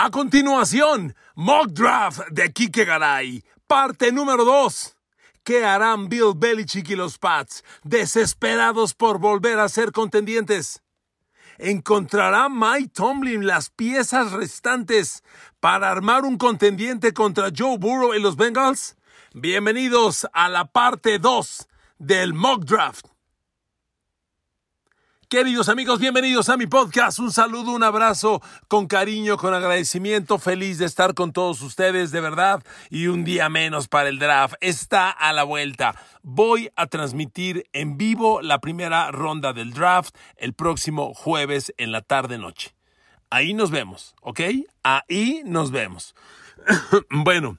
A continuación, Mock Draft de Kike Garay, parte número 2. ¿Qué harán Bill Belichick y los Pats, desesperados por volver a ser contendientes? ¿Encontrará Mike Tomlin las piezas restantes para armar un contendiente contra Joe Burrow y los Bengals? Bienvenidos a la parte 2 del Mock Draft. Queridos amigos, bienvenidos a mi podcast. Un saludo, un abrazo con cariño, con agradecimiento. Feliz de estar con todos ustedes, de verdad. Y un día menos para el draft. Está a la vuelta. Voy a transmitir en vivo la primera ronda del draft el próximo jueves en la tarde-noche. Ahí nos vemos, ¿ok? Ahí nos vemos. bueno.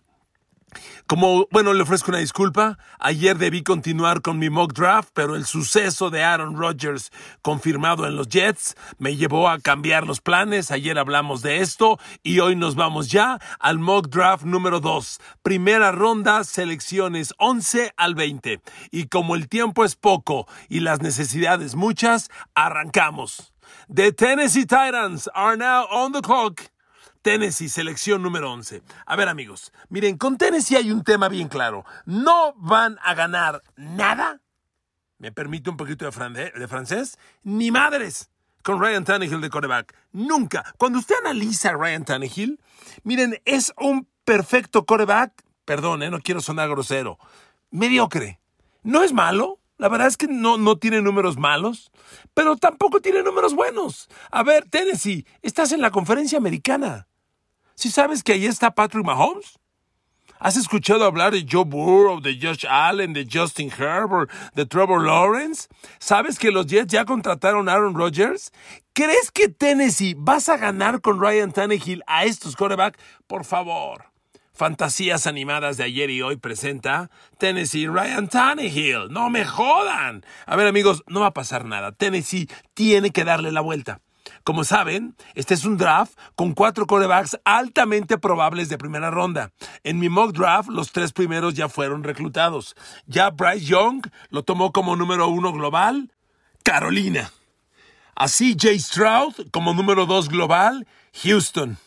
Como, bueno, le ofrezco una disculpa. Ayer debí continuar con mi mock draft, pero el suceso de Aaron Rodgers confirmado en los Jets me llevó a cambiar los planes. Ayer hablamos de esto y hoy nos vamos ya al mock draft número 2. Primera ronda, selecciones 11 al 20. Y como el tiempo es poco y las necesidades muchas, arrancamos. The Tennessee Titans are now on the clock. Tennessee, selección número 11. A ver amigos, miren, con Tennessee hay un tema bien claro. No van a ganar nada, me permite un poquito de, francés, ni madres con Ryan Tannehill de coreback. Nunca. Cuando usted analiza a Ryan Tannehill, miren, es un perfecto coreback, perdón, no quiero sonar grosero, mediocre. No es malo, la verdad es que no, no tiene números malos, pero tampoco tiene números buenos. A ver, Tennessee, estás en la conferencia americana. ¿Sí sabes que ahí está Patrick Mahomes? ¿Has escuchado hablar de Joe Burrow, de Josh Allen, de Justin Herbert, de Trevor Lawrence? ¿Sabes que los Jets ya contrataron a Aaron Rodgers? ¿Crees que Tennessee vas a ganar con Ryan Tannehill a estos quarterbacks? Por favor. Fantasías animadas de ayer y hoy presenta Tennessee Ryan Tannehill. No me jodan. A ver amigos, no va a pasar nada. Tennessee tiene que darle la vuelta. Como saben, este es un draft con cuatro corebacks altamente probables de primera ronda. En mi mock draft, los tres primeros ya fueron reclutados. Ya Bryce Young lo tomó como número uno global, Carolina. Así Jay Stroud como número dos global, Houston.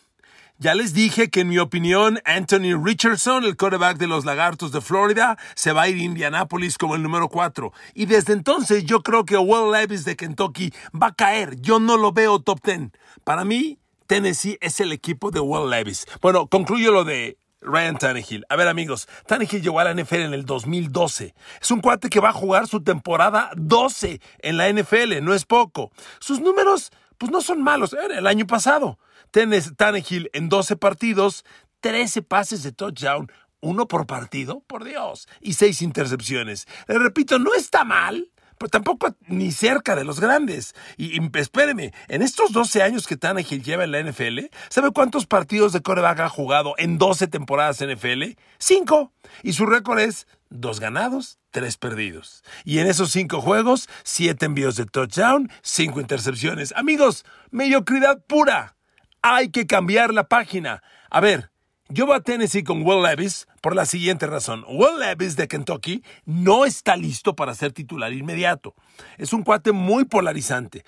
Ya les dije que en mi opinión Anthony Richardson, el quarterback de los Lagartos de Florida, se va a ir a Indianapolis como el número 4. Y desde entonces yo creo que Will Levis de Kentucky va a caer. Yo no lo veo top 10. Para mí, Tennessee es el equipo de Will Levis. Bueno, concluyo lo de Ryan Tannehill. A ver amigos, Tannehill llegó a la NFL en el 2012. Es un cuate que va a jugar su temporada 12 en la NFL, no es poco. Sus números, pues no son malos, el año pasado. Tannehill en 12 partidos, 13 pases de touchdown, uno por partido, por Dios, y seis intercepciones. Le repito, no está mal, pero tampoco ni cerca de los grandes. Y, espéreme, en estos 12 años que Tannehill lleva en la NFL, ¿sabe cuántos partidos de coreback ha jugado en 12 temporadas NFL? Cinco. Y su récord es dos ganados, tres perdidos. Y en esos cinco juegos, siete envíos de touchdown, cinco intercepciones. Amigos, mediocridad pura hay que cambiar la página. A ver, yo voy a Tennessee con Will Levis por la siguiente razón. Will Levis de Kentucky no está listo para ser titular inmediato. Es un cuate muy polarizante.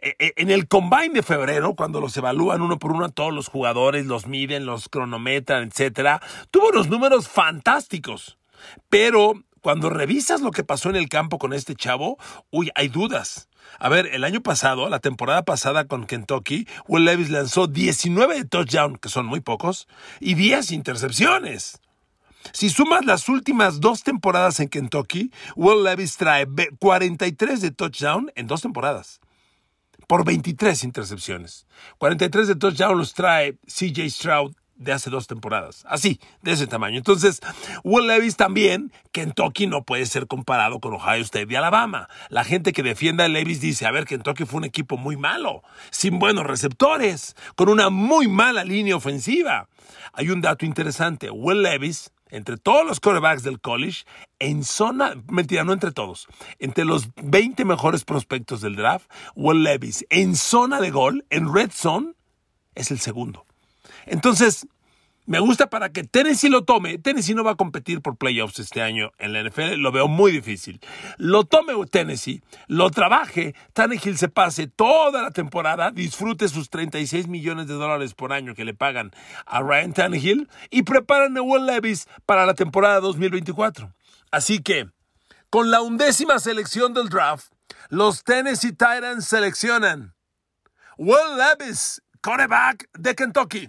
E, e, en el combine de febrero, cuando los evalúan uno por uno a todos los jugadores, los miden, los cronometran, etc., tuvo unos números fantásticos. Pero cuando revisas lo que pasó en el campo con este chavo, uy, hay dudas. A ver, el año pasado, la temporada pasada con Kentucky, Will Levis lanzó 19 de touchdown, que son muy pocos, y 10 intercepciones. Si sumas las últimas dos temporadas en Kentucky, Will Levis trae 43 de touchdown en dos temporadas. Por 23 intercepciones. 43 de touchdown los trae CJ Stroud de hace dos temporadas. Así, de ese tamaño. Entonces, Will Levis también, Kentucky no puede ser comparado con Ohio State y Alabama. La gente que defienda a Levis dice, a ver, Kentucky fue un equipo muy malo, sin buenos receptores, con una muy mala línea ofensiva. Hay un dato interesante. Will Levis, entre todos los quarterbacks del college, en zona, mentira, no entre todos, entre los 20 mejores prospectos del draft, Will Levis, en zona de gol, en red zone, es el segundo. Entonces, me gusta para que Tennessee lo tome. Tennessee no va a competir por playoffs este año en la NFL, lo veo muy difícil. Lo tome Tennessee, lo trabaje, Tannehill se pase toda la temporada, disfrute sus 36 millones de dólares por año que le pagan a Ryan Tannehill y preparen a Will Levis para la temporada 2024. Así que, con la undécima selección del draft, los Tennessee Titans seleccionan Will Levis, quarterback de Kentucky.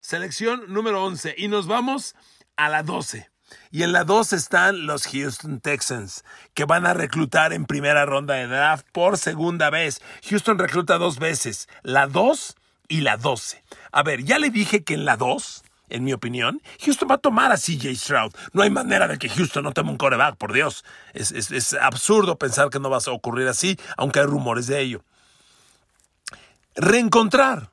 Selección número 11. Y nos vamos a la 12. Y en la 12 están los Houston Texans, que van a reclutar en primera ronda de draft por segunda vez. Houston recluta dos veces, la 2 y la 12. A ver, ya le dije que en la 2, en mi opinión, Houston va a tomar a CJ Stroud. No hay manera de que Houston no tome un coreback, por Dios. Es, es absurdo pensar que no va a ocurrir así, aunque hay rumores de ello. Reencontrar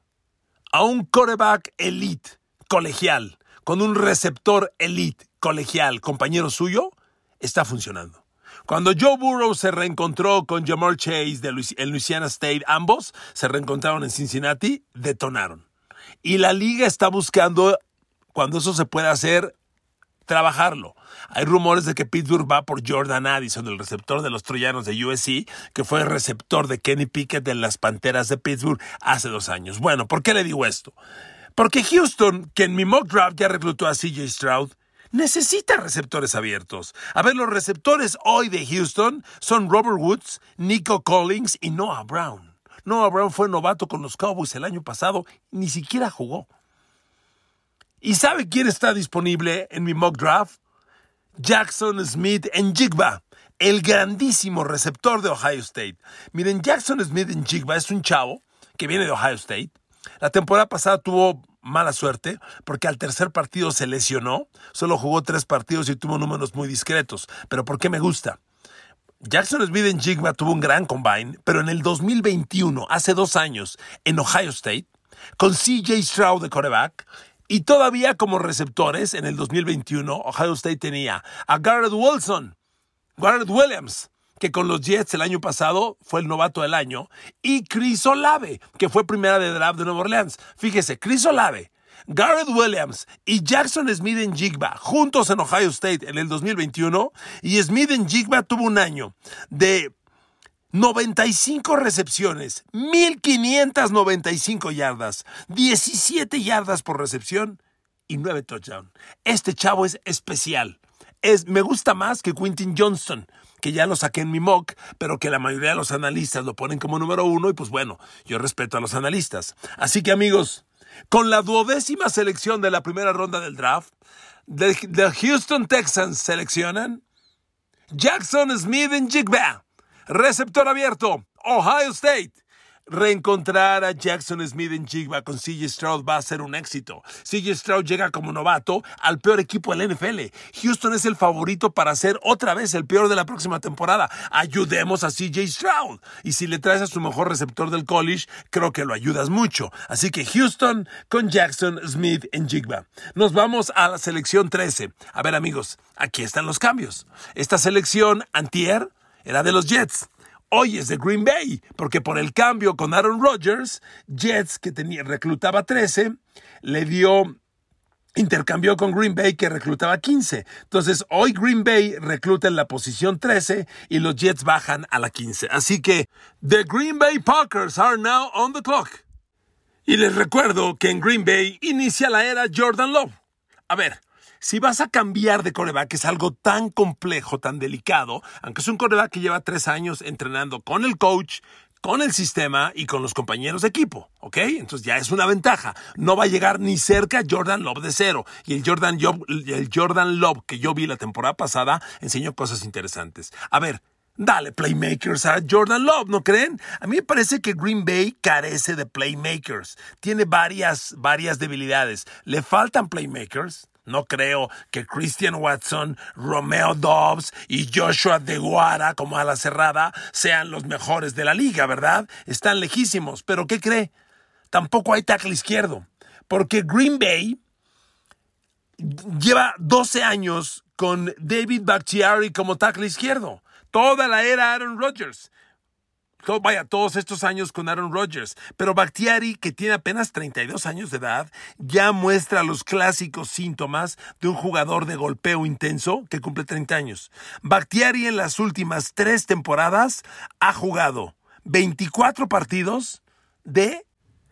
a un coreback elite, colegial, con un receptor elite, colegial, compañero suyo, está funcionando. Cuando Joe Burrow se reencontró con Jamar Chase de Louisiana State, ambos se reencontraron en Cincinnati, detonaron. Y la liga está buscando, cuando eso se puede hacer, trabajarlo. Hay rumores de que Pittsburgh va por Jordan Addison, el receptor de los Troyanos de USC, que fue el receptor de Kenny Pickett de las Panteras de Pittsburgh hace dos años. Bueno, ¿por qué le digo esto? Porque Houston, que en mi mock draft ya reclutó a CJ Stroud, necesita receptores abiertos. A ver, los receptores hoy de Houston son Robert Woods, Nico Collins y Noah Brown. Noah Brown fue novato con los Cowboys el año pasado, ni siquiera jugó. ¿Y sabe quién está disponible en mi mock draft? Jackson Smith en Jigba, el grandísimo receptor de Ohio State. Miren, Jackson Smith en Jigba es un chavo que viene de Ohio State. La temporada pasada tuvo mala suerte porque al tercer partido se lesionó. Solo jugó tres partidos y tuvo números muy discretos. Pero ¿por qué me gusta? Jackson Smith en Jigba tuvo un gran combine, pero en el 2021, hace dos años, en Ohio State, con CJ Stroud de quarterback, y todavía como receptores, en el 2021, Ohio State tenía a Garrett Wilson, Garrett Williams, que con los Jets el año pasado fue el novato del año, y Chris Olave, que fue primera de draft de Nueva Orleans. Fíjese, Chris Olave, Garrett Williams y Jackson Smith en Jigba juntos en Ohio State en el 2021, y Smith en Jigba tuvo un año de 95 recepciones, 1595 yardas, 17 yardas por recepción y 9 touchdowns. Este chavo es especial. Es, me gusta más que Quintin Johnston, que ya lo saqué en mi mock, pero que la mayoría de los analistas lo ponen como número uno y pues bueno, yo respeto a los analistas. Así que amigos, con la duodécima selección de la primera ronda del draft, de, Houston Texans seleccionan Jackson Smith en Jigba receptor abierto, Ohio State. Reencontrar a Jackson Smith en Jigba con CJ Stroud va a ser un éxito. CJ Stroud llega como novato al peor equipo de la NFL. Houston es el favorito para ser otra vez el peor de la próxima temporada. Ayudemos a CJ Stroud. Y si le traes a su mejor receptor del college, creo que lo ayudas mucho. Así que Houston con Jackson Smith en Jigba. Nos vamos a la selección 13. A ver amigos, aquí están los cambios. Esta selección antier era de los Jets hoy es de Green Bay, porque por el cambio con Aaron Rodgers, Jets, que tenía, reclutaba 13, le dio intercambió con Green Bay que reclutaba 15. Entonces, hoy Green Bay recluta en la posición 13 y los Jets bajan a la 15. Así que, the Green Bay Packers are now on the clock. Y les recuerdo que en Green Bay inicia la era Jordan Love. A ver, si vas a cambiar de coreback, es algo tan complejo, tan delicado, aunque es un coreback que lleva tres años entrenando con el coach, con el sistema y con los compañeros de equipo, ¿ok? Entonces ya es una ventaja. No va a llegar ni cerca Jordan Love de cero. Y el Jordan, el Jordan Love que yo vi la temporada pasada enseñó cosas interesantes. A ver, Dale playmakers a Jordan Love, ¿no creen? A mí me parece que Green Bay carece de playmakers. Tiene varias, varias debilidades. Le faltan playmakers. No creo que Christian Watson, Romeo Dobbs y Joshua DeGuara como a la cerrada sean los mejores de la liga, ¿verdad? Están lejísimos. Pero ¿qué cree? Tampoco hay tackle izquierdo. Porque Green Bay lleva 12 años con David Bakhtiari como tackle izquierdo. Toda la era Aaron Rodgers vaya, todos estos años con Aaron Rodgers. Pero Bakhtiari, que tiene apenas 32 años de edad, ya muestra los clásicos síntomas de un jugador de golpeo intenso que cumple 30 años. Bakhtiari en las últimas tres temporadas ha jugado 24 partidos de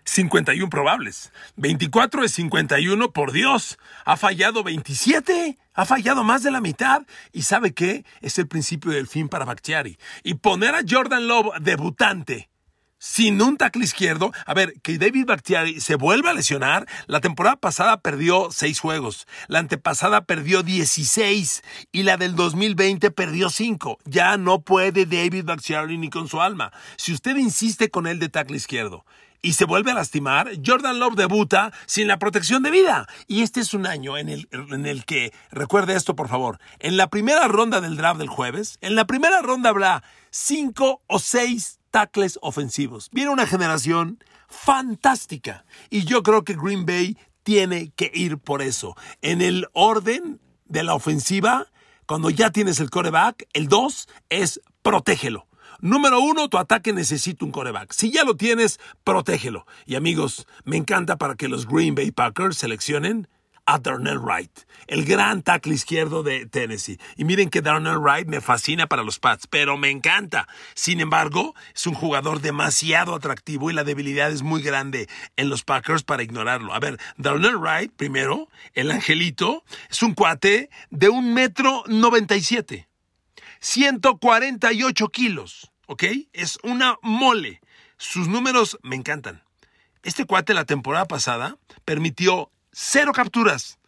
51 probables. 24 de 51, por Dios. Ha fallado 27. Ha fallado más de la mitad. ¿Y sabe qué? Es el principio del fin para Bakhtiari. Y poner a Jordan Love debutante sin un tackle izquierdo. A ver, que David Bakhtiari se vuelva a lesionar. La temporada pasada perdió 6 juegos. La antepasada perdió 16. Y la del 2020 perdió 5. Ya no puede David Bakhtiari ni con su alma. Si usted insiste con él de tackle izquierdo y se vuelve a lastimar, Jordan Love debuta sin la protección de vida. Y este es un año en el, en el que, recuerde esto por favor, en la primera ronda del draft del jueves, en la primera ronda habrá cinco o seis tackles ofensivos. Viene una generación fantástica. Y yo creo que Green Bay tiene que ir por eso. En el orden de la ofensiva, cuando ya tienes el coreback, el dos es protégelo. Número uno, tu ataque necesita un coreback. Si ya lo tienes, protégelo. Y amigos, me encanta para que los Green Bay Packers seleccionen a Darnell Wright, el gran tackle izquierdo de Tennessee. Y miren que Darnell Wright me fascina para los Pats, pero me encanta. Sin embargo, es un jugador demasiado atractivo y la debilidad es muy grande en los Packers para ignorarlo. A ver, Darnell Wright, primero, el angelito, es un cuate de un metro noventa y siete. 148 kilos, ¿ok? Es una mole. Sus números me encantan. Este cuate la temporada pasada permitió cero capturas,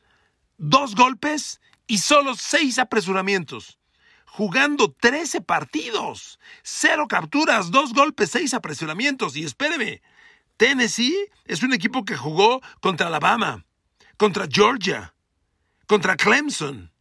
dos golpes y solo seis apresuramientos. Jugando 13 partidos, cero capturas, dos golpes, seis apresuramientos. Y espéreme, Tennessee es un equipo que jugó contra Alabama, contra Georgia, contra Clemson,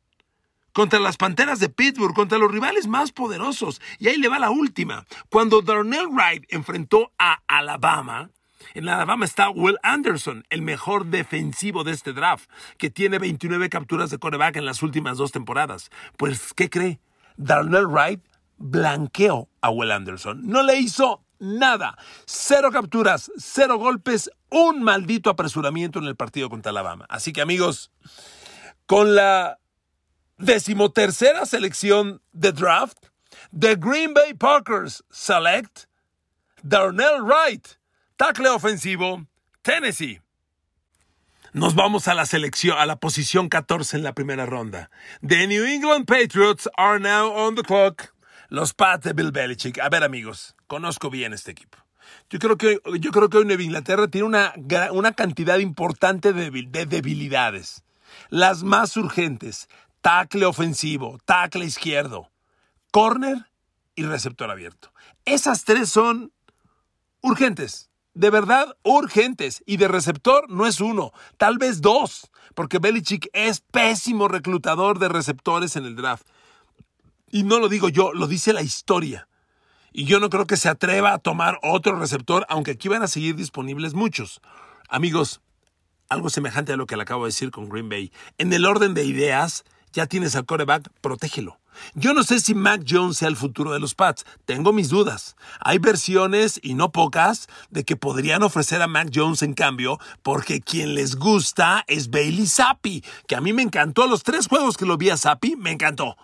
contra las Panteras de Pittsburgh, contra los rivales más poderosos. Y ahí le va la última. Cuando Darnell Wright enfrentó a Alabama, en Alabama está Will Anderson, el mejor defensivo de este draft, que tiene 29 capturas de coreback en las últimas dos temporadas. Pues, ¿qué cree? Darnell Wright blanqueó a Will Anderson. No le hizo nada. Cero capturas, cero golpes, un maldito apresuramiento en el partido contra Alabama. Así que amigos, con la decimotercera selección de draft, the Green Bay Packers select Darnell Wright, tackle ofensivo, Tennessee. Nos vamos a la selección, a la posición 14 en la primera ronda. The New England Patriots are now on the clock. Los Pats de Bill Belichick. A ver, amigos, conozco bien este equipo. Yo creo que, yo creo que hoy Nueva Inglaterra tiene una, una cantidad importante de, de debilidades. Las más urgentes, tackle ofensivo, tackle izquierdo, corner y receptor abierto. Esas tres son urgentes. De verdad, urgentes. Y de receptor no es uno, tal vez dos. Porque Belichick es pésimo reclutador de receptores en el draft. Y no lo digo yo, lo dice la historia. Y yo no creo que se atreva a tomar otro receptor, aunque aquí van a seguir disponibles muchos. Amigos, algo semejante a lo que le acabo de decir con Green Bay. En el orden de ideas, ya tienes al coreback, protégelo. Yo no sé si Mac Jones sea el futuro de los Pats, tengo mis dudas. Hay versiones, y no pocas, de que podrían ofrecer a Mac Jones en cambio, porque quien les gusta es Bailey Zappi, que a mí me encantó. Los tres juegos que lo vi a Zappi, me encantó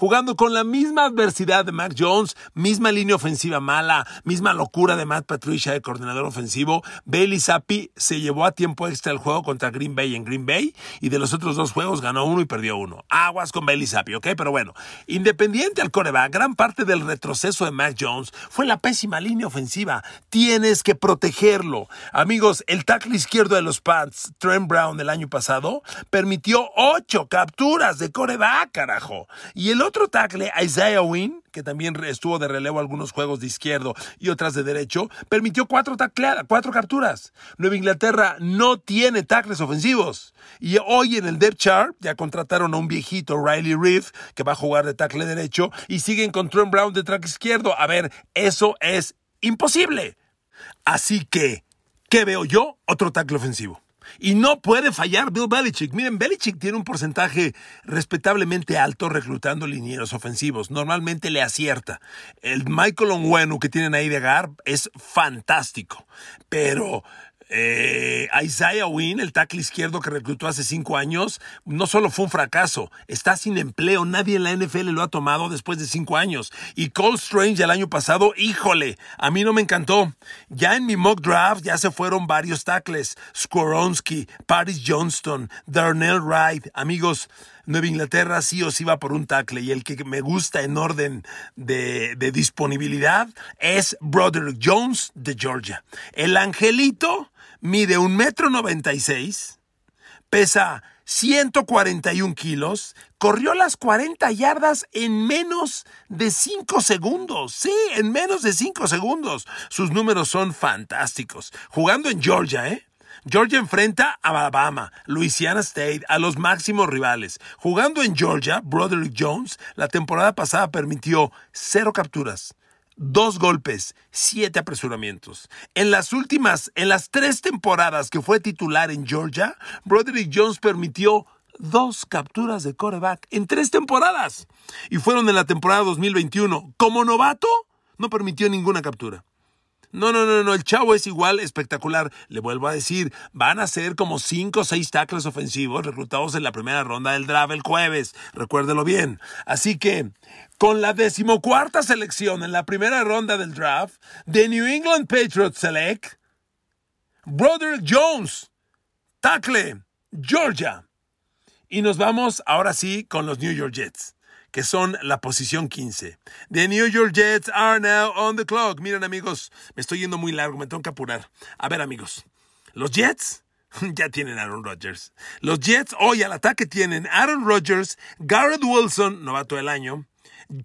jugando con la misma adversidad de Mac Jones, misma línea ofensiva mala, misma locura de Matt Patricia de coordinador ofensivo, Bailey Zappi se llevó a tiempo extra el juego contra Green Bay en Green Bay y de los otros dos juegos ganó uno y perdió uno. Aguas con Bailey Zappi, ¿ok? Pero bueno, independiente al coreback, gran parte del retroceso de Mac Jones fue la pésima línea ofensiva. Tienes que protegerlo. Amigos, el tackle izquierdo de los Pats, Trent Brown, del año pasado, permitió ocho capturas de coreback, carajo. Y el tackle, Isaiah Wynn, que también estuvo de relevo algunos juegos de izquierdo y otras de derecho, permitió cuatro, cuatro capturas. Nueva Inglaterra no tiene tackles ofensivos. Y hoy en el depth chart ya contrataron a un viejito, Riley Reeve, que va a jugar de tackle derecho, y siguen con Trent Brown de tackle izquierdo. A ver, eso es imposible. Así que, ¿qué veo yo? Otro tackle ofensivo. Y no puede fallar Bill Belichick. Miren, Belichick tiene un porcentaje respetablemente alto reclutando linieros ofensivos. Normalmente le acierta. El Michael Onwenu que tienen ahí de Garb es fantástico. Pero eh, Isaiah Wynn, el tackle izquierdo que reclutó hace cinco años, no solo fue un fracaso, está sin empleo. Nadie en la NFL lo ha tomado después de cinco años. Y Cole Strange el año pasado, híjole, a mí no me encantó. Ya en mi mock draft ya se fueron varios tackles. Skoronsky, Paris Johnston, Darnell Wright. Amigos, Nueva Inglaterra sí o sí va por un tackle y el que me gusta en orden de, de disponibilidad es Broderick Jones de Georgia. El angelito mide un metro noventa y seis, pesa 141 kilos, corrió las 40 yardas en menos de 5 segundos. Sí, en menos de 5 segundos. Sus números son fantásticos. Jugando en Georgia, ¿eh? Georgia enfrenta a Alabama, Louisiana State, a los máximos rivales. Jugando en Georgia, Broderick Jones la temporada pasada permitió cero capturas, dos golpes, siete apresuramientos. En las últimas, en las tres temporadas que fue titular en Georgia, Broderick Jones permitió dos capturas de coreback en tres temporadas. Y fueron en la temporada 2021. Como novato, no permitió ninguna captura. No, no, no, no, el chavo es igual espectacular. Le vuelvo a decir, van a ser como cinco o seis tackles ofensivos reclutados en la primera ronda del draft el jueves. Recuérdelo bien. Así que, con la decimocuarta selección en la primera ronda del draft, de New England Patriots Select, Brother Jones, tackle, Georgia. Y nos vamos ahora sí con los New York Jets que son la posición 15. The New York Jets are now on the clock. Miren amigos, me estoy yendo muy largo, me tengo que apurar. A ver amigos, los Jets ya tienen Aaron Rodgers. Los Jets hoy al ataque tienen Aaron Rodgers, Garrett Wilson, novato del año,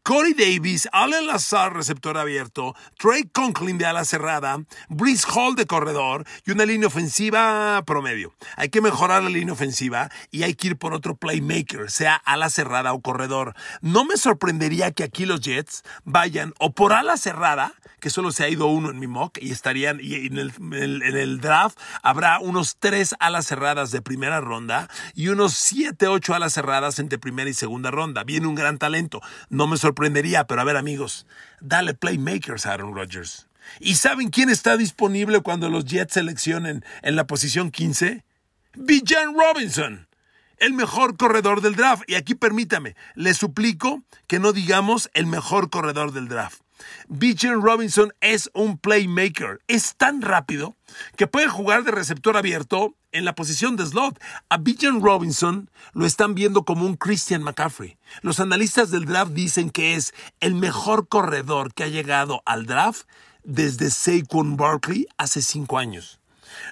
Corey Davis, Allen Lazar, receptor abierto, Trey Conklin de ala cerrada, Brice Hall de corredor y una línea ofensiva promedio. Hay que mejorar la línea ofensiva y hay que ir por otro playmaker, sea ala cerrada o corredor. No me sorprendería que aquí los Jets vayan o por ala cerrada, que solo se ha ido uno en mi mock y estarían y en el, en el draft habrá unos tres alas cerradas de primera ronda y unos siete, ocho alas cerradas entre primera y segunda ronda. Viene un gran talento. No me sorprendería, pero a ver amigos, dale playmakers a Aaron Rodgers. ¿Y saben quién está disponible cuando los Jets seleccionen en la posición 15? Bijan Robinson, el mejor corredor del draft. Y aquí permítame, le suplico que no digamos el mejor corredor del draft. Bijan Robinson es un playmaker. Es tan rápido que puede jugar de receptor abierto en la posición de slot. A Bijan Robinson lo están viendo como un Christian McCaffrey. Los analistas del draft dicen que es el mejor corredor que ha llegado al draft desde Saquon Barkley hace cinco años.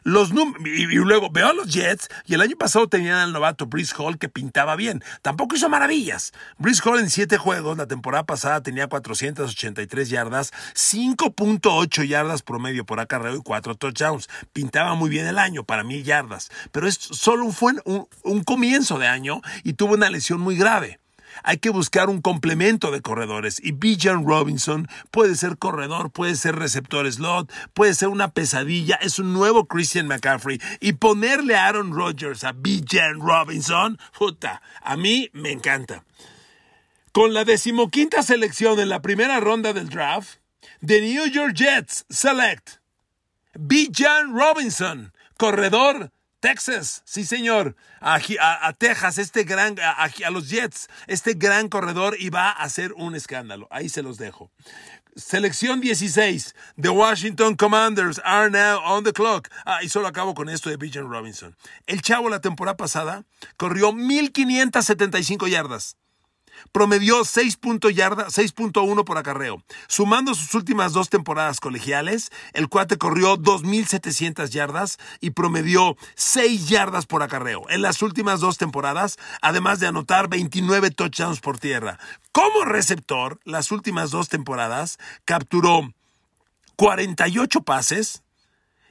Los y, luego veo a los Jets y el año pasado tenían al novato Brice Hall que pintaba bien. Tampoco hizo maravillas. Brice Hall en siete juegos la temporada pasada tenía 483 yardas, 5.8 yardas promedio por acarreo y 4 touchdowns. Pintaba muy bien el año para mil yardas. Pero es solo un comienzo de año y tuvo una lesión muy grave hay que buscar un complemento de corredores. Y Bijan Robinson puede ser corredor, puede ser receptor slot, puede ser una pesadilla. Es un nuevo Christian McCaffrey. Y ponerle a Aaron Rodgers a Bijan Robinson, puta, a mí me encanta. Con la decimoquinta selección en la primera ronda del draft, The New York Jets select Bijan Robinson, corredor Texas, sí señor, a, Texas, este gran, a, los Jets, este gran corredor y va a hacer un escándalo. Ahí se los dejo. Selección 16. The Washington Commanders are now on the clock. Ah, y solo acabo con esto de Bijan Robinson. El chavo la temporada pasada corrió 1575 yardas promedió 6.1 por acarreo. Sumando sus últimas dos temporadas colegiales, el cuate corrió 2.700 yardas y promedió 6 yardas por acarreo. En las últimas dos temporadas, además de anotar 29 touchdowns por tierra. Como receptor, las últimas dos temporadas capturó 48 pases,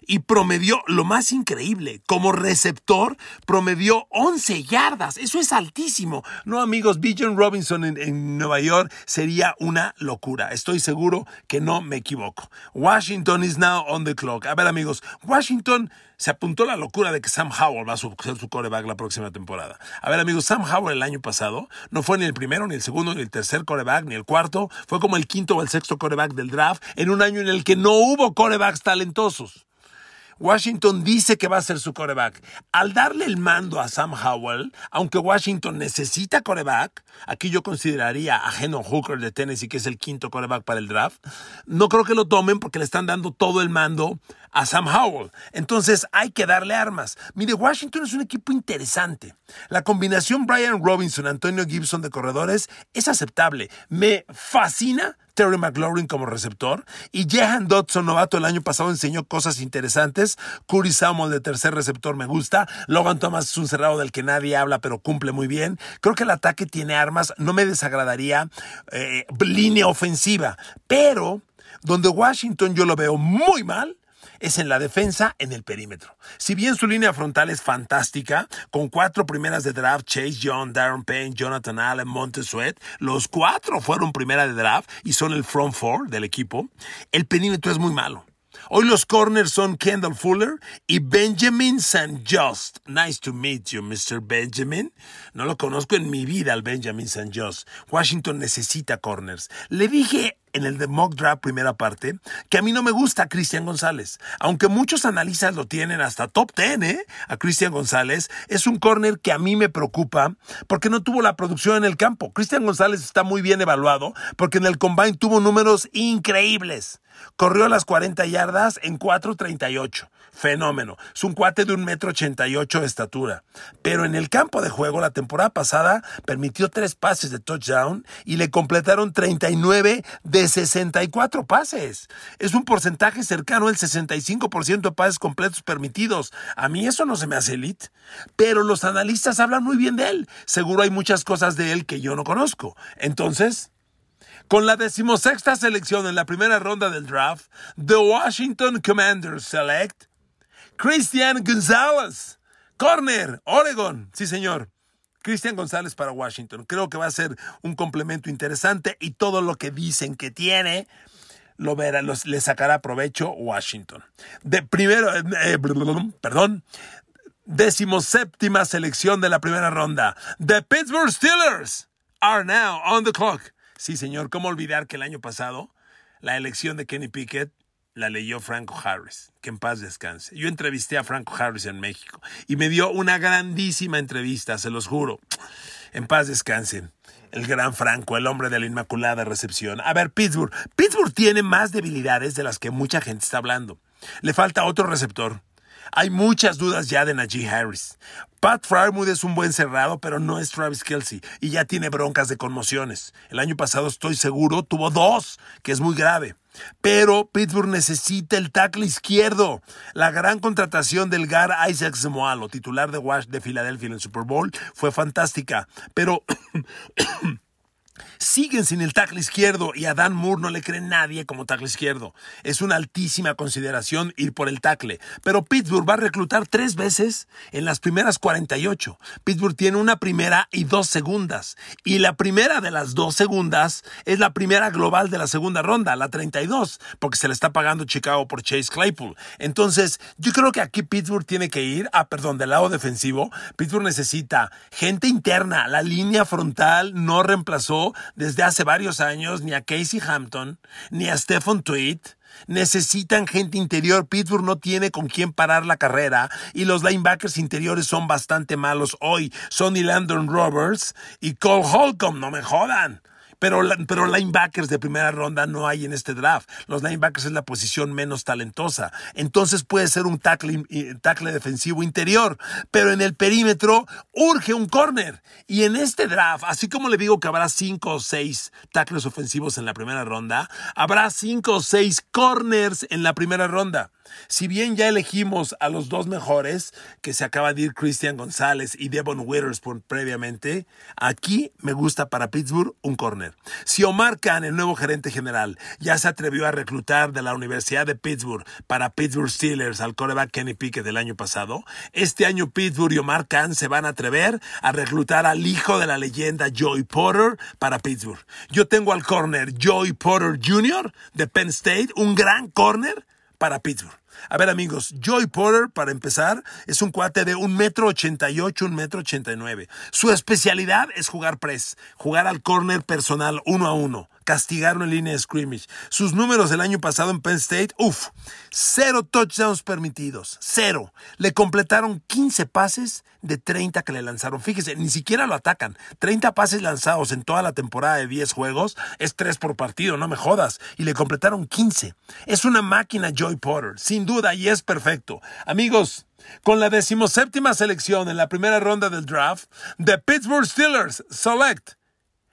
y promedió lo más increíble, como receptor promedió 11 yardas. Eso es altísimo. No, amigos, Bijan Robinson en, en, Nueva York sería una locura. Estoy seguro que no me equivoco. Washington is now on the clock. A ver, amigos, Washington se apuntó la locura de que Sam Howell va a ser su coreback la próxima temporada. A ver, amigos, Sam Howell el año pasado no fue ni el primero, ni el segundo, ni el tercer coreback, ni el cuarto. Fue como el quinto o el sexto coreback del draft en un año en el que no hubo corebacks talentosos. Washington dice que va a ser su coreback. Al darle el mando a Sam Howell, aunque Washington necesita coreback, aquí yo consideraría a Geno Hooker de Tennessee, que es el quinto coreback para el draft, no creo que lo tomen porque le están dando todo el mando a Sam Howell. Entonces hay que darle armas. Mire, Washington es un equipo interesante. La combinación Brian Robinson, Antonio Gibson de corredores es aceptable. Me fascina Terry McLaurin como receptor y Jehan Dodson, novato el año pasado, enseñó cosas interesantes. Curry Samuel de tercer receptor me gusta. Logan Thomas es un cerrado del que nadie habla, pero cumple muy bien. Creo que el ataque tiene armas. No me desagradaría eh, línea ofensiva, pero donde Washington yo lo veo muy mal es en la defensa, en el perímetro. Si bien su línea frontal es fantástica, con cuatro primeras de draft, Chase Young, Darren Payne, Jonathan Allen, Montesuet, los cuatro fueron primera de draft y son el front four del equipo, el perímetro es muy malo. Hoy los corners son Kendall Fuller y Benjamin St. Just. Nice to meet you, Mr. Benjamin. No lo conozco en mi vida al Benjamin St. Just. Washington necesita corners. Le dije en el de mock draft primera parte que a mí no me gusta Cristian González. Aunque muchos analistas lo tienen hasta top 10, ¿eh? A Cristian González. Es un corner que a mí me preocupa porque no tuvo la producción en el campo. Cristian González está muy bien evaluado porque en el combine tuvo números increíbles. Corrió las 40 yardas en 4.38. Fenómeno. Es un cuate de un metro ochenta y ocho de estatura. Pero en el campo de juego la temporada pasada permitió tres pases de touchdown y le completaron 39 de 64 pases. Es un porcentaje cercano al 65% de pases completos permitidos. A mí eso no se me hace elite. Pero los analistas hablan muy bien de él. Seguro hay muchas cosas de él que yo no conozco. Entonces, con la decimosexta selección en la primera ronda del draft, The Washington Commanders select Christian Gonzalez, corner, Oregon, sí señor. Cristian González para Washington. Creo que va a ser un complemento interesante y todo lo que dicen que tiene lo verá, le sacará provecho Washington. De primero, eh, eh, perdón, decimoséptima selección de la primera ronda. The Pittsburgh Steelers are now on the clock. Sí, señor, ¿cómo olvidar que el año pasado la elección de Kenny Pickett la leyó Franco Harris, que en paz descanse. Yo entrevisté a Franco Harris en México y me dio una grandísima entrevista, se los juro. En paz descanse. El gran Franco, el hombre de la Inmaculada Recepción. A ver, Pittsburgh. Pittsburgh tiene más debilidades de las que mucha gente está hablando. Le falta otro receptor. Hay muchas dudas ya de Najee Harris. Pat Fryermuth es un buen cerrado, pero no es Travis Kelsey y ya tiene broncas de conmociones. El año pasado, estoy seguro, tuvo dos, que es muy grave. Pero Pittsburgh necesita el tackle izquierdo. La gran contratación del Gar Isaac Moalo, titular de Wash de Filadelfia en el Super Bowl, fue fantástica. Pero siguen sin el tackle izquierdo y a Dan Moore no le cree nadie como tackle izquierdo. Es una altísima consideración ir por el tackle. Pero Pittsburgh va a reclutar tres veces en las primeras 48. Pittsburgh tiene una primera y dos segundas. Y la primera de las dos segundas es la primera global de la segunda ronda, la 32, porque se le está pagando Chicago por Chase Claypool. Entonces, yo creo que aquí Pittsburgh tiene que ir, ah, perdón, del lado defensivo. Pittsburgh necesita gente interna. La línea frontal no reemplazó desde hace varios años ni a Casey Hampton, ni a Stephen Tweed. Necesitan gente interior. Pittsburgh no tiene con quién parar la carrera y los linebackers interiores son bastante malos hoy. Sonny Landon Roberts y Cole Holcomb, no me jodan. Pero, pero linebackers de primera ronda no hay en este draft. Los linebackers es la posición menos talentosa. Entonces puede ser un tackle, tackle defensivo interior. Pero en el perímetro urge un corner. Y en este draft, así como le digo que habrá cinco o seis tackles ofensivos en la primera ronda, habrá cinco o seis corners en la primera ronda. Si bien ya elegimos a los dos mejores, que se acaba de ir Christian González y Devon Witherspoon previamente, aquí me gusta para Pittsburgh un corner. Si Omar Khan, el nuevo gerente general, ya se atrevió a reclutar de la Universidad de Pittsburgh para Pittsburgh Steelers al coreback Kenny Pickett del año pasado, este año Pittsburgh y Omar Khan se van a atrever a reclutar al hijo de la leyenda Joey Porter para Pittsburgh. Yo tengo al corner Joey Porter Jr. de Penn State, un gran corner para Pittsburgh. A ver amigos, Joy Porter, para empezar, es un cuate de un metro ochenta y ocho, un metro ochenta y nueve. Su especialidad es jugar press, jugar al corner personal uno a uno castigaron en línea de scrimmage. Sus números del año pasado en Penn State, uff, cero touchdowns permitidos, cero. Le completaron 15 pases de 30 que le lanzaron. Fíjese, ni siquiera lo atacan. 30 pases lanzados en toda la temporada de 10 juegos es 3 por partido, no me jodas. Y le completaron 15. Es una máquina Joy Porter, sin duda, y es perfecto. Amigos, con la decimoséptima selección en la primera ronda del draft, the Pittsburgh Steelers select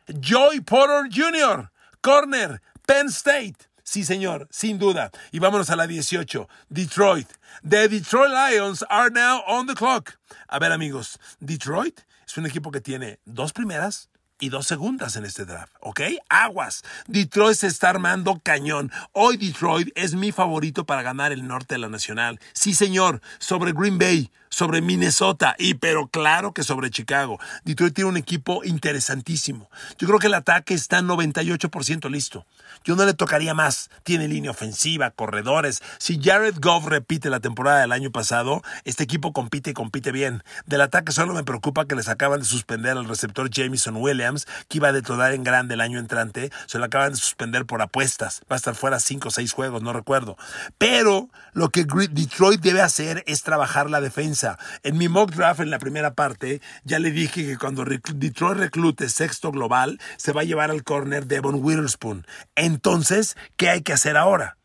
Joy Porter Jr., Corner, Penn State. Sí, señor, sin duda. Y vámonos a la 18. Detroit. The Detroit Lions are now on the clock. A ver, amigos, Detroit es un equipo que tiene dos primeras, y dos segundas en este draft, ¿ok? Aguas. Detroit se está armando cañón. Hoy Detroit es mi favorito para ganar el norte de la nacional. Sí, señor, sobre Green Bay, sobre Minnesota y pero claro que sobre Chicago. Detroit tiene un equipo interesantísimo. Yo creo que el ataque está 98% listo. Yo no le tocaría más. Tiene línea ofensiva, corredores. Si Jared Goff repite la temporada del año pasado, este equipo compite y compite bien. Del ataque solo me preocupa que les acaban de suspender al receptor Jameson Williams, que iba a detonar en grande el año entrante. Se lo acaban de suspender por apuestas. Va a estar fuera 5 o 6 juegos, no recuerdo. Pero lo que Detroit debe hacer es trabajar la defensa. En mi mock draft en la primera parte, ya le dije que cuando Detroit reclute sexto global, se va a llevar al corner Devon Witherspoon. Entonces, ¿qué hay que hacer ahora?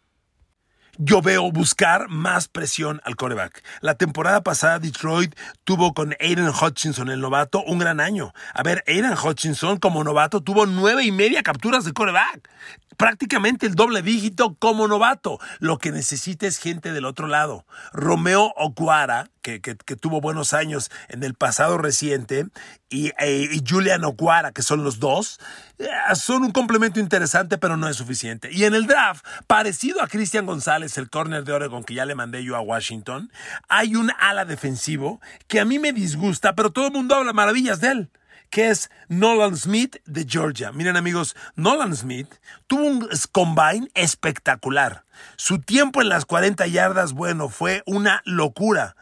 Yo veo buscar más presión al coreback. La temporada pasada Detroit tuvo con Aiden Hutchinson, el novato, un gran año. A ver, Aiden Hutchinson como novato tuvo nueve y media capturas de coreback prácticamente el doble dígito como novato. Lo que necesita es gente del otro lado. Romeo Ocuara, que, tuvo buenos años en el pasado reciente, y, e, Julian Ocuara, que son los dos, eh, son un complemento interesante, pero no es suficiente. Y en el draft, parecido a Cristian González, el corner de Oregon que ya le mandé yo a Washington, hay un ala defensivo que a mí me disgusta, pero todo el mundo habla maravillas de él que es Nolan Smith de Georgia. Miren amigos, Nolan Smith tuvo un combine espectacular. Su tiempo en las 40 yardas, bueno, fue una locura.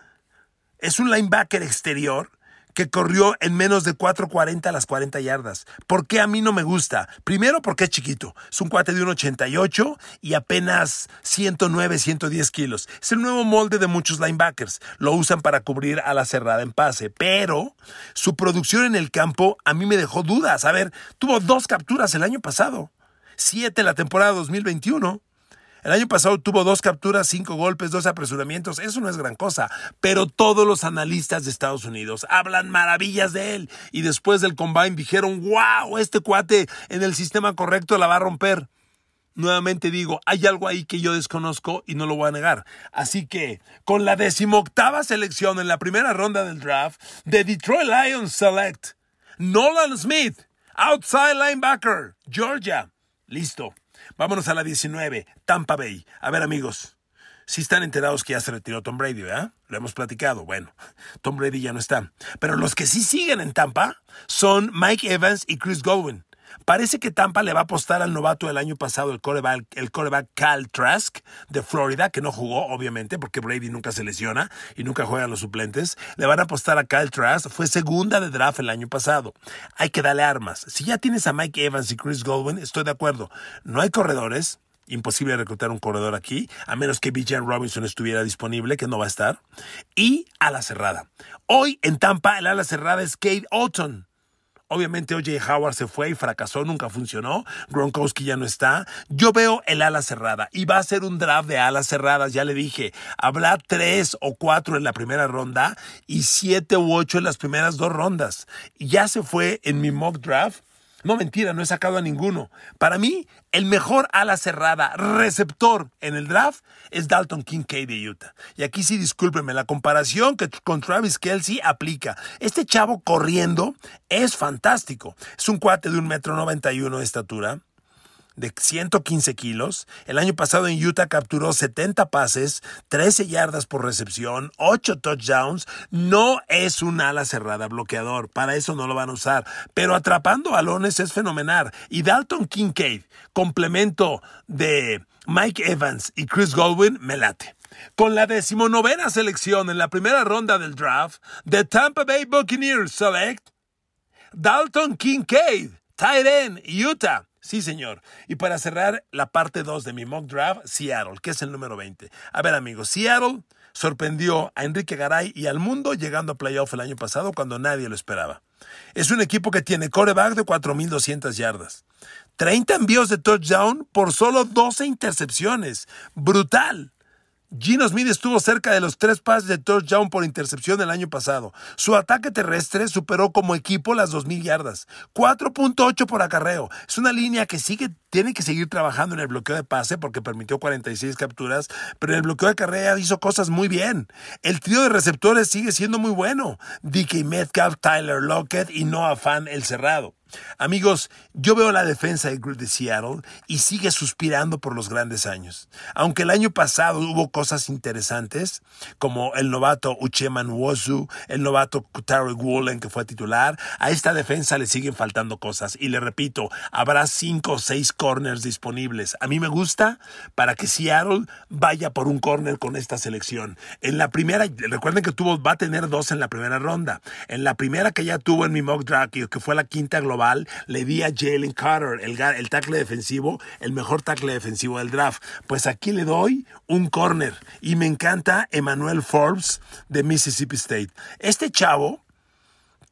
Es un linebacker exterior que corrió en menos de 4.40 a las 40 yardas. ¿Por qué a mí no me gusta? Primero porque es chiquito. Es un cuate de 1.88 y apenas 109, 110 kilos. Es el nuevo molde de muchos linebackers. Lo usan para cubrir a la cerrada en pase. Pero su producción en el campo a mí me dejó dudas. A ver, tuvo dos capturas el año pasado. Siete la temporada 2021. El año pasado tuvo dos capturas, cinco golpes, dos apresuramientos. Eso no es gran cosa. Pero todos los analistas de Estados Unidos hablan maravillas de él. Y después del combine dijeron, wow, este cuate en el sistema correcto la va a romper. Nuevamente digo, hay algo ahí que yo desconozco y no lo voy a negar. Así que, con la decimoctava selección en la primera ronda del draft de Detroit Lions Select, Nolan Smith, outside linebacker, Georgia. Listo. Vámonos a la 19, Tampa Bay. A ver, amigos, si están enterados que ya se retiró Tom Brady, ¿verdad? Lo hemos platicado. Bueno, Tom Brady ya no está. Pero los que sí siguen en Tampa son Mike Evans y Chris Godwin. Parece que Tampa le va a apostar al novato del año pasado, el coreback, el Cal Trask de Florida, que no jugó, obviamente, porque Brady nunca se lesiona y nunca juegan los suplentes. Le van a apostar a Cal Trask, fue segunda de draft el año pasado. Hay que darle armas. Si ya tienes a Mike Evans y Chris Goldwyn, estoy de acuerdo. No hay corredores, imposible reclutar un corredor aquí, a menos que Bijan Robinson estuviera disponible, que no va a estar. Y a la cerrada. Hoy en Tampa, el ala cerrada es Kate Otton. Obviamente OJ Howard se fue y fracasó, nunca funcionó. Gronkowski ya no está. Yo veo el ala cerrada y va a ser un draft de alas cerradas. Ya le dije, habrá tres o cuatro en la primera ronda y siete u ocho en las primeras dos rondas. Ya se fue en mi mock draft no, mentira, no he sacado a ninguno. Para mí, el mejor ala cerrada receptor en el draft es Dalton Kincaid de Utah. Y aquí sí, discúlpenme, la comparación que con Travis Kelsey aplica. Este chavo corriendo es fantástico. Es un cuate de un metro noventa y uno de estatura de 115 kilos. El año pasado en Utah capturó 70 pases, 13 yardas por recepción, 8 touchdowns. No es un ala cerrada bloqueador, para eso no lo van a usar. Pero atrapando balones es fenomenal. Y Dalton Kincaid, complemento de Mike Evans y Chris Goldwyn, me late. Con la decimonovena selección en la primera ronda del draft de Tampa Bay Buccaneers Select, Dalton Kincaid, tight end, Utah. Sí, señor. Y para cerrar la parte 2 de mi mock draft, Seattle, que es el número 20. A ver, amigos, Seattle sorprendió a Enrique Garay y al mundo llegando a playoff el año pasado cuando nadie lo esperaba. Es un equipo que tiene coreback de 4.200 yardas, 30 envíos de touchdown por solo 12 intercepciones. Brutal. Gino Smith estuvo cerca de los tres pases de touchdown por intercepción el año pasado. Su ataque terrestre superó como equipo las 2.000 yardas. 4.8 por acarreo. Es una línea que sigue, tiene que seguir trabajando en el bloqueo de pase porque permitió 46 capturas, pero en el bloqueo de carrera hizo cosas muy bien. El trío de receptores sigue siendo muy bueno. DK Metcalf, Tyler Lockett y Noah Fan el cerrado. Amigos, yo veo la defensa de de Seattle y sigue suspirando por los grandes años. Aunque el año pasado hubo cosas interesantes, como el novato Ucheman Wozu, el novato Tarek Woolen que fue titular, a esta defensa le siguen faltando cosas. Y le repito, habrá cinco o seis corners disponibles. A mí me gusta para que Seattle vaya por un corner con esta selección. En la primera, recuerden que tuvo, va a tener dos en la primera ronda. En la primera que ya tuvo en mi mock draft, que fue la quinta global, le di a Jalen Carter, el, el tackle defensivo, el mejor tackle defensivo del draft. Pues aquí le doy un corner y me encanta Emmanuel Forbes de Mississippi State. Este chavo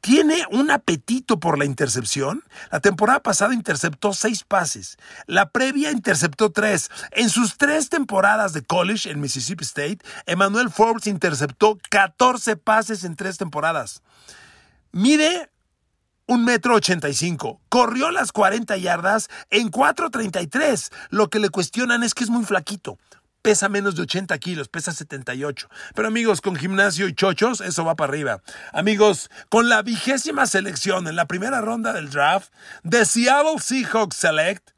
tiene un apetito por la intercepción. La temporada pasada interceptó seis pases. La previa interceptó tres. En sus tres temporadas de college en Mississippi State, Emmanuel Forbes interceptó 14 pases en tres temporadas. Mire un metro ochenta y cinco. Corrió las 40 yardas en 4.33. Lo que le cuestionan es que es muy flaquito. Pesa menos de 80 kilos, pesa 78. Pero amigos, con gimnasio y chochos, eso va para arriba. Amigos, con la vigésima selección en la primera ronda del draft de Seattle Seahawks Select,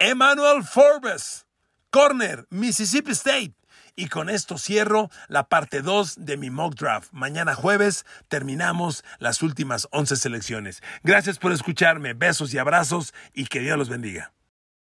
Emmanuel Forbes, corner, Mississippi State. Y con esto cierro la parte 2 de mi mock draft. Mañana jueves terminamos las últimas 11 selecciones. Gracias por escucharme. Besos y abrazos y que Dios los bendiga.